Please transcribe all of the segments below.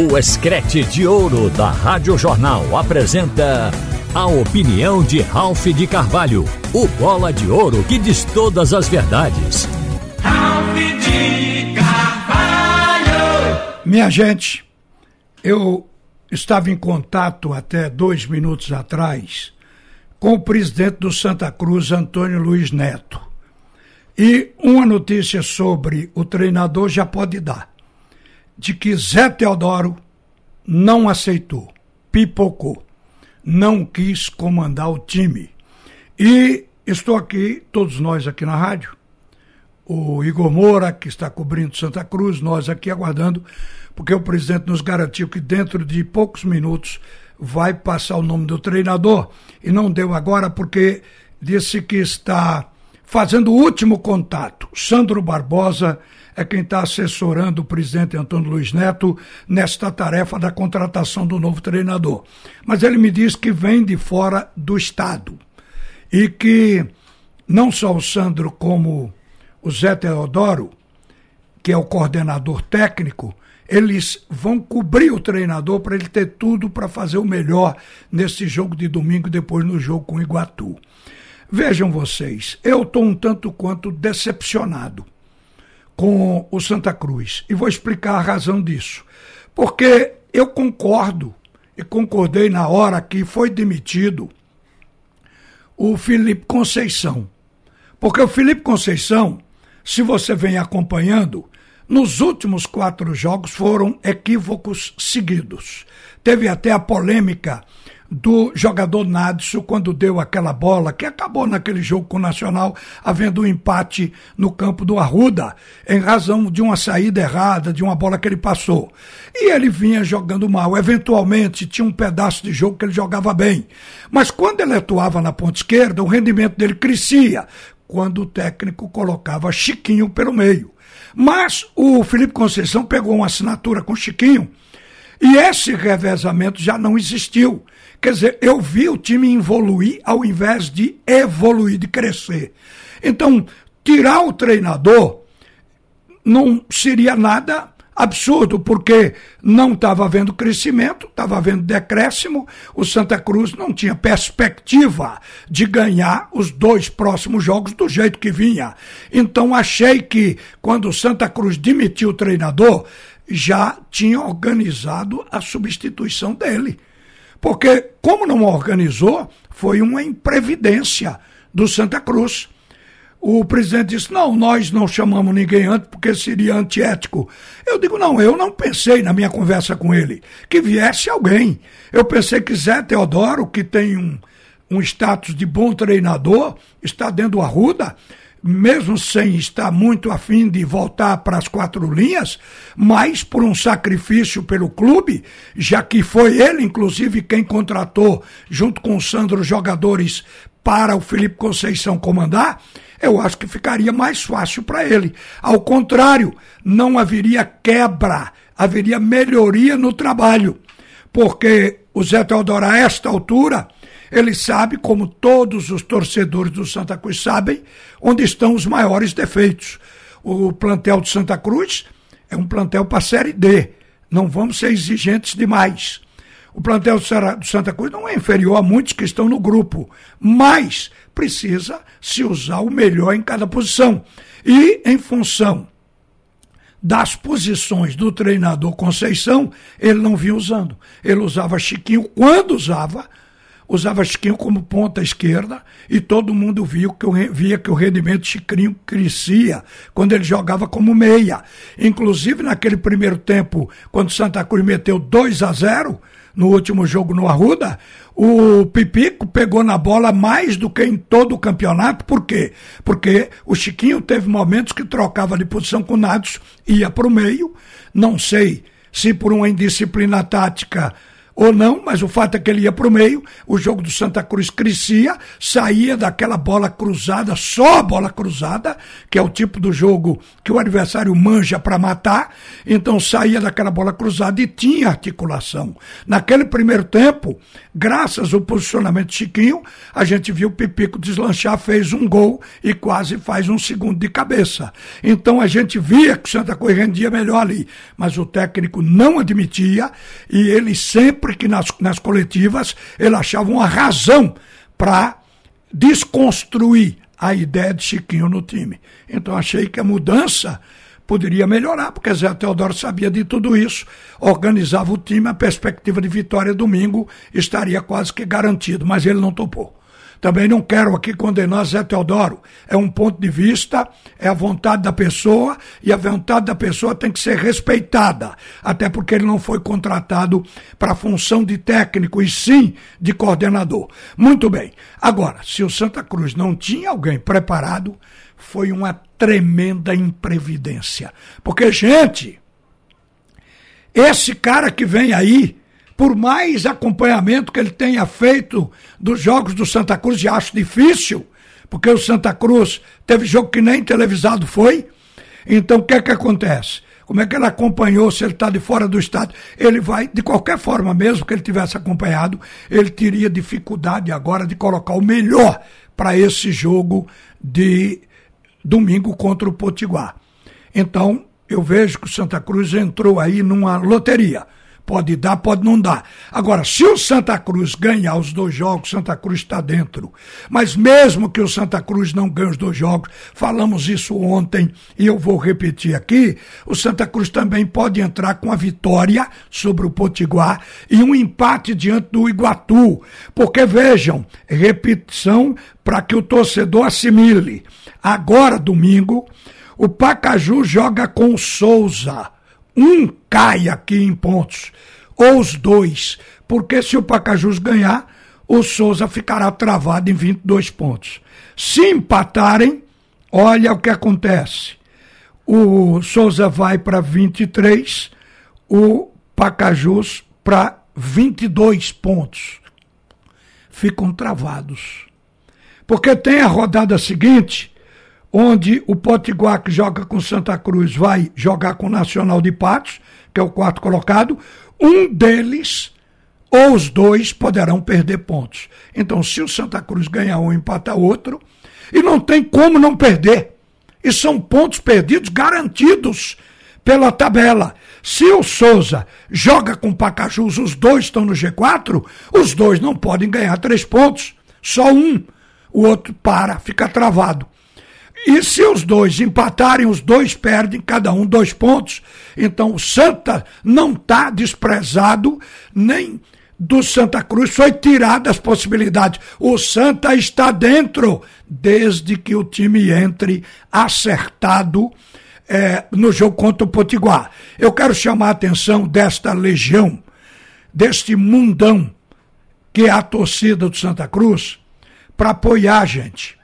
O Escrete de Ouro da Rádio Jornal apresenta a opinião de Ralph de Carvalho, o bola de ouro que diz todas as verdades. Ralph de Carvalho! Minha gente, eu estava em contato até dois minutos atrás com o presidente do Santa Cruz, Antônio Luiz Neto. E uma notícia sobre o treinador já pode dar de que Zé Teodoro não aceitou, pipocou, não quis comandar o time. E estou aqui, todos nós aqui na rádio, o Igor Moura, que está cobrindo Santa Cruz, nós aqui aguardando, porque o presidente nos garantiu que dentro de poucos minutos vai passar o nome do treinador, e não deu agora porque disse que está fazendo o último contato. Sandro Barbosa é quem está assessorando o presidente Antônio Luiz Neto nesta tarefa da contratação do novo treinador. Mas ele me diz que vem de fora do Estado e que não só o Sandro, como o Zé Teodoro, que é o coordenador técnico, eles vão cobrir o treinador para ele ter tudo para fazer o melhor nesse jogo de domingo depois no jogo com o Iguatu. Vejam vocês, eu estou um tanto quanto decepcionado com o Santa Cruz. E vou explicar a razão disso. Porque eu concordo, e concordei na hora que foi demitido o Felipe Conceição. Porque o Felipe Conceição, se você vem acompanhando, nos últimos quatro jogos foram equívocos seguidos. Teve até a polêmica do jogador Nadson quando deu aquela bola que acabou naquele jogo com o Nacional havendo um empate no campo do Arruda em razão de uma saída errada, de uma bola que ele passou. E ele vinha jogando mal. Eventualmente tinha um pedaço de jogo que ele jogava bem. Mas quando ele atuava na ponta esquerda, o rendimento dele crescia quando o técnico colocava Chiquinho pelo meio. Mas o Felipe Conceição pegou uma assinatura com Chiquinho e esse revezamento já não existiu. Quer dizer, eu vi o time evoluir ao invés de evoluir, de crescer. Então, tirar o treinador não seria nada absurdo, porque não estava havendo crescimento, estava havendo decréscimo, o Santa Cruz não tinha perspectiva de ganhar os dois próximos jogos do jeito que vinha. Então achei que quando o Santa Cruz demitiu o treinador, já tinha organizado a substituição dele. Porque, como não organizou, foi uma imprevidência do Santa Cruz. O presidente disse: não, nós não chamamos ninguém antes porque seria antiético. Eu digo: não, eu não pensei na minha conversa com ele que viesse alguém. Eu pensei que Zé Teodoro, que tem um, um status de bom treinador, está dentro do Arruda, mesmo sem estar muito afim de voltar para as quatro linhas, mas por um sacrifício pelo clube, já que foi ele, inclusive, quem contratou, junto com o Sandro, jogadores para o Felipe Conceição comandar, eu acho que ficaria mais fácil para ele. Ao contrário, não haveria quebra, haveria melhoria no trabalho, porque o Zé Teodoro, a esta altura, ele sabe, como todos os torcedores do Santa Cruz sabem, onde estão os maiores defeitos. O plantel do Santa Cruz é um plantel para a Série D. Não vamos ser exigentes demais. O plantel do Santa Cruz não é inferior a muitos que estão no grupo, mas precisa se usar o melhor em cada posição. E em função das posições do treinador Conceição, ele não vinha usando. Ele usava Chiquinho quando usava, usava Chiquinho como ponta esquerda e todo mundo viu que via que o rendimento de Chiquinho crescia quando ele jogava como meia. Inclusive naquele primeiro tempo, quando Santa Cruz meteu 2 a 0 no último jogo no Arruda, o Pipico pegou na bola mais do que em todo o campeonato. Por quê? Porque o Chiquinho teve momentos que trocava de posição com o Nados, ia para o meio. Não sei se por uma indisciplina tática ou não, mas o fato é que ele ia para o meio, o jogo do Santa Cruz crescia, saía daquela bola cruzada, só a bola cruzada, que é o tipo do jogo que o adversário manja para matar, então saía daquela bola cruzada e tinha articulação. Naquele primeiro tempo, graças ao posicionamento de Chiquinho, a gente viu o Pipico deslanchar, fez um gol e quase faz um segundo de cabeça. Então a gente via que o Santa Cruz rendia melhor ali, mas o técnico não admitia e ele sempre sempre que nas, nas coletivas ele achava uma razão para desconstruir a ideia de Chiquinho no time. Então achei que a mudança poderia melhorar, porque Zé Teodoro sabia de tudo isso, organizava o time, a perspectiva de vitória domingo estaria quase que garantido, mas ele não topou. Também não quero aqui condenar Zé Teodoro. É um ponto de vista, é a vontade da pessoa e a vontade da pessoa tem que ser respeitada. Até porque ele não foi contratado para a função de técnico e sim de coordenador. Muito bem. Agora, se o Santa Cruz não tinha alguém preparado, foi uma tremenda imprevidência. Porque, gente, esse cara que vem aí por mais acompanhamento que ele tenha feito dos jogos do Santa Cruz, e acho difícil, porque o Santa Cruz teve jogo que nem televisado foi. Então o que é que acontece? Como é que ele acompanhou se ele está de fora do estado? Ele vai, de qualquer forma, mesmo que ele tivesse acompanhado, ele teria dificuldade agora de colocar o melhor para esse jogo de domingo contra o Potiguar. Então, eu vejo que o Santa Cruz entrou aí numa loteria. Pode dar, pode não dar. Agora, se o Santa Cruz ganhar os dois jogos, Santa Cruz está dentro. Mas mesmo que o Santa Cruz não ganhe os dois jogos, falamos isso ontem e eu vou repetir aqui, o Santa Cruz também pode entrar com a vitória sobre o Potiguar e um empate diante do Iguatu. Porque vejam, repetição para que o torcedor assimile. Agora, domingo, o Pacaju joga com o Souza um cai aqui em pontos, ou os dois, porque se o Pacajus ganhar, o Souza ficará travado em 22 pontos. Se empatarem, olha o que acontece. O Souza vai para 23, o Pacajus para 22 pontos. Ficam travados. Porque tem a rodada seguinte, onde o Potiguar, que joga com Santa Cruz, vai jogar com o Nacional de Patos, que é o quarto colocado, um deles ou os dois poderão perder pontos. Então, se o Santa Cruz ganhar um, empatar outro, e não tem como não perder. E são pontos perdidos garantidos pela tabela. Se o Souza joga com o Pacajus, os dois estão no G4, os dois não podem ganhar três pontos. Só um. O outro para, fica travado. E se os dois empatarem, os dois perdem, cada um dois pontos. Então o Santa não está desprezado, nem do Santa Cruz foi tirada as possibilidades. O Santa está dentro, desde que o time entre acertado é, no jogo contra o Potiguar. Eu quero chamar a atenção desta legião, deste mundão que é a torcida do Santa Cruz, para apoiar a gente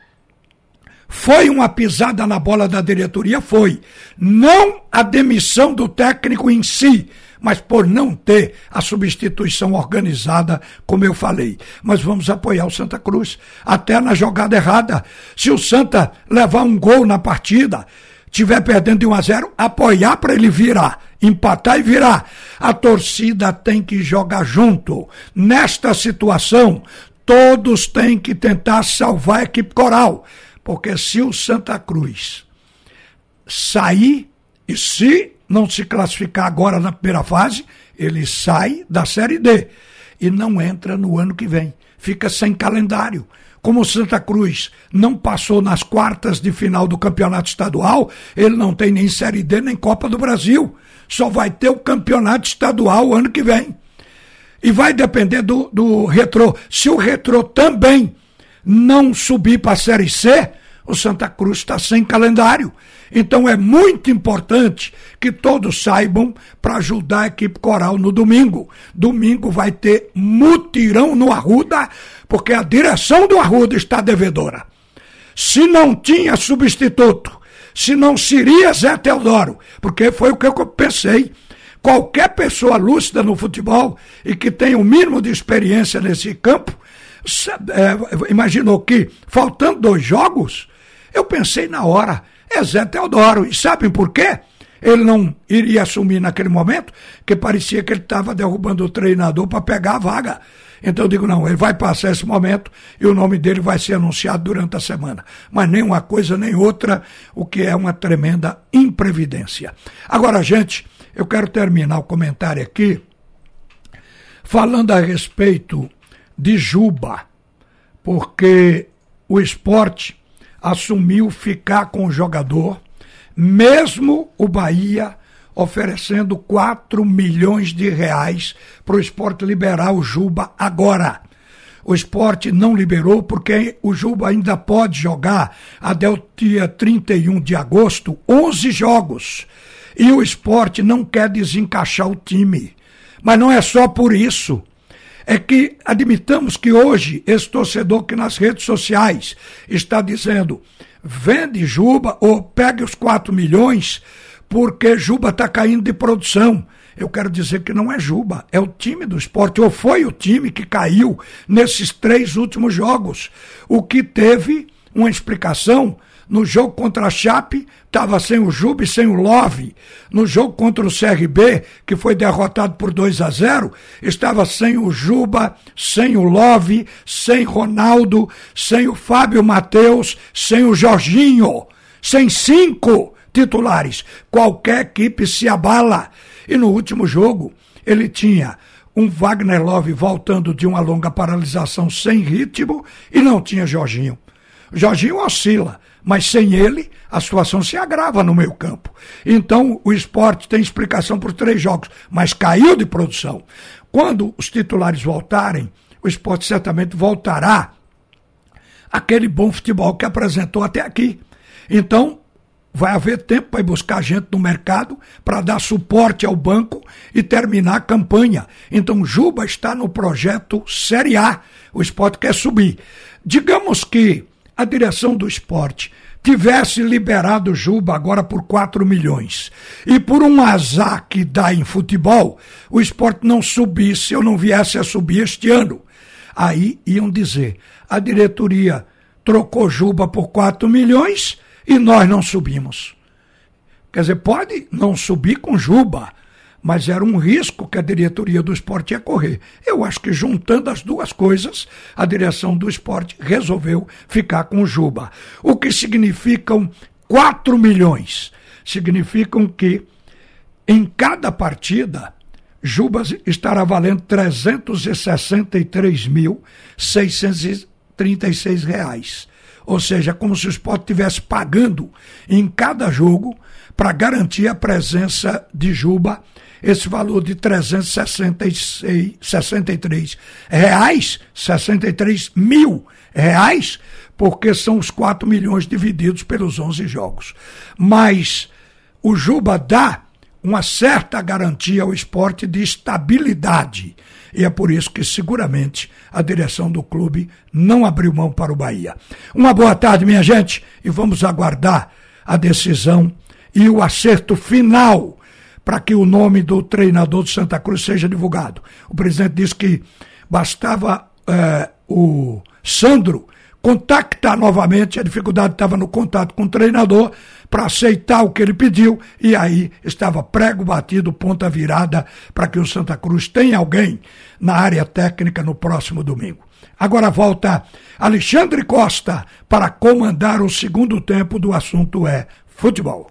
foi uma pisada na bola da diretoria? Foi. Não a demissão do técnico em si, mas por não ter a substituição organizada, como eu falei. Mas vamos apoiar o Santa Cruz, até na jogada errada. Se o Santa levar um gol na partida, tiver perdendo de 1 a 0, apoiar para ele virar, empatar e virar. A torcida tem que jogar junto. Nesta situação, todos têm que tentar salvar a equipe coral. Porque se o Santa Cruz sair, e se não se classificar agora na primeira fase, ele sai da Série D e não entra no ano que vem. Fica sem calendário. Como o Santa Cruz não passou nas quartas de final do campeonato estadual, ele não tem nem Série D nem Copa do Brasil. Só vai ter o campeonato estadual ano que vem. E vai depender do, do retrô. Se o retrô também não subir para a Série C, o Santa Cruz está sem calendário. Então é muito importante que todos saibam para ajudar a equipe coral no domingo. Domingo vai ter mutirão no Arruda, porque a direção do Arruda está devedora. Se não tinha substituto, se não seria Zé Teodoro, porque foi o que eu pensei qualquer pessoa lúcida no futebol e que tenha o um mínimo de experiência nesse campo, é, imaginou que, faltando dois jogos, eu pensei na hora, é Zé Teodoro. E sabem por quê? Ele não iria assumir naquele momento, que parecia que ele estava derrubando o treinador para pegar a vaga. Então eu digo, não, ele vai passar esse momento e o nome dele vai ser anunciado durante a semana. Mas nem uma coisa nem outra, o que é uma tremenda imprevidência. Agora, gente, eu quero terminar o comentário aqui falando a respeito de Juba, porque o esporte assumiu ficar com o jogador, mesmo o Bahia oferecendo 4 milhões de reais para o esporte liberar o Juba agora. O esporte não liberou porque o Juba ainda pode jogar até o dia 31 de agosto 11 jogos. E o esporte não quer desencaixar o time. Mas não é só por isso. É que admitamos que hoje esse torcedor que nas redes sociais está dizendo vende Juba ou pegue os 4 milhões porque Juba está caindo de produção. Eu quero dizer que não é Juba, é o time do esporte, ou foi o time que caiu nesses três últimos jogos. O que teve uma explicação no jogo contra a Chape, estava sem o Juba e sem o Love. No jogo contra o CRB, que foi derrotado por 2 a 0, estava sem o Juba, sem o Love, sem Ronaldo, sem o Fábio Matheus, sem o Jorginho, sem cinco titulares. Qualquer equipe se abala. E no último jogo, ele tinha um Wagner Love voltando de uma longa paralisação sem ritmo e não tinha Jorginho. Jorginho oscila, mas sem ele a situação se agrava no meio campo. Então o esporte tem explicação por três jogos, mas caiu de produção. Quando os titulares voltarem, o esporte certamente voltará aquele bom futebol que apresentou até aqui. Então, vai haver tempo para ir buscar gente no mercado para dar suporte ao banco e terminar a campanha. Então, Juba está no projeto Série A. O esporte quer subir. Digamos que a direção do esporte tivesse liberado Juba agora por 4 milhões e por um azar que dá em futebol, o esporte não subisse ou não viesse a subir este ano. Aí iam dizer: a diretoria trocou Juba por 4 milhões e nós não subimos. Quer dizer, pode não subir com Juba, mas era um risco que a diretoria do esporte ia correr. Eu acho que juntando as duas coisas, a direção do esporte resolveu ficar com Juba. O que significam 4 milhões. Significam que em cada partida, Juba estará valendo 363.636 reais. Ou seja, como se o esporte estivesse pagando em cada jogo para garantir a presença de Juba esse valor de 366, 63 reais, 63 mil reais, porque são os 4 milhões divididos pelos 11 jogos. Mas o Juba dá uma certa garantia ao esporte de estabilidade. E é por isso que seguramente a direção do clube não abriu mão para o Bahia. Uma boa tarde, minha gente, e vamos aguardar a decisão e o acerto final para que o nome do treinador de Santa Cruz seja divulgado. O presidente disse que bastava eh, o Sandro contactar novamente, a dificuldade estava no contato com o treinador para aceitar o que ele pediu e aí estava prego batido, ponta virada para que o Santa Cruz tenha alguém na área técnica no próximo domingo. Agora volta Alexandre Costa para comandar o segundo tempo do assunto é futebol.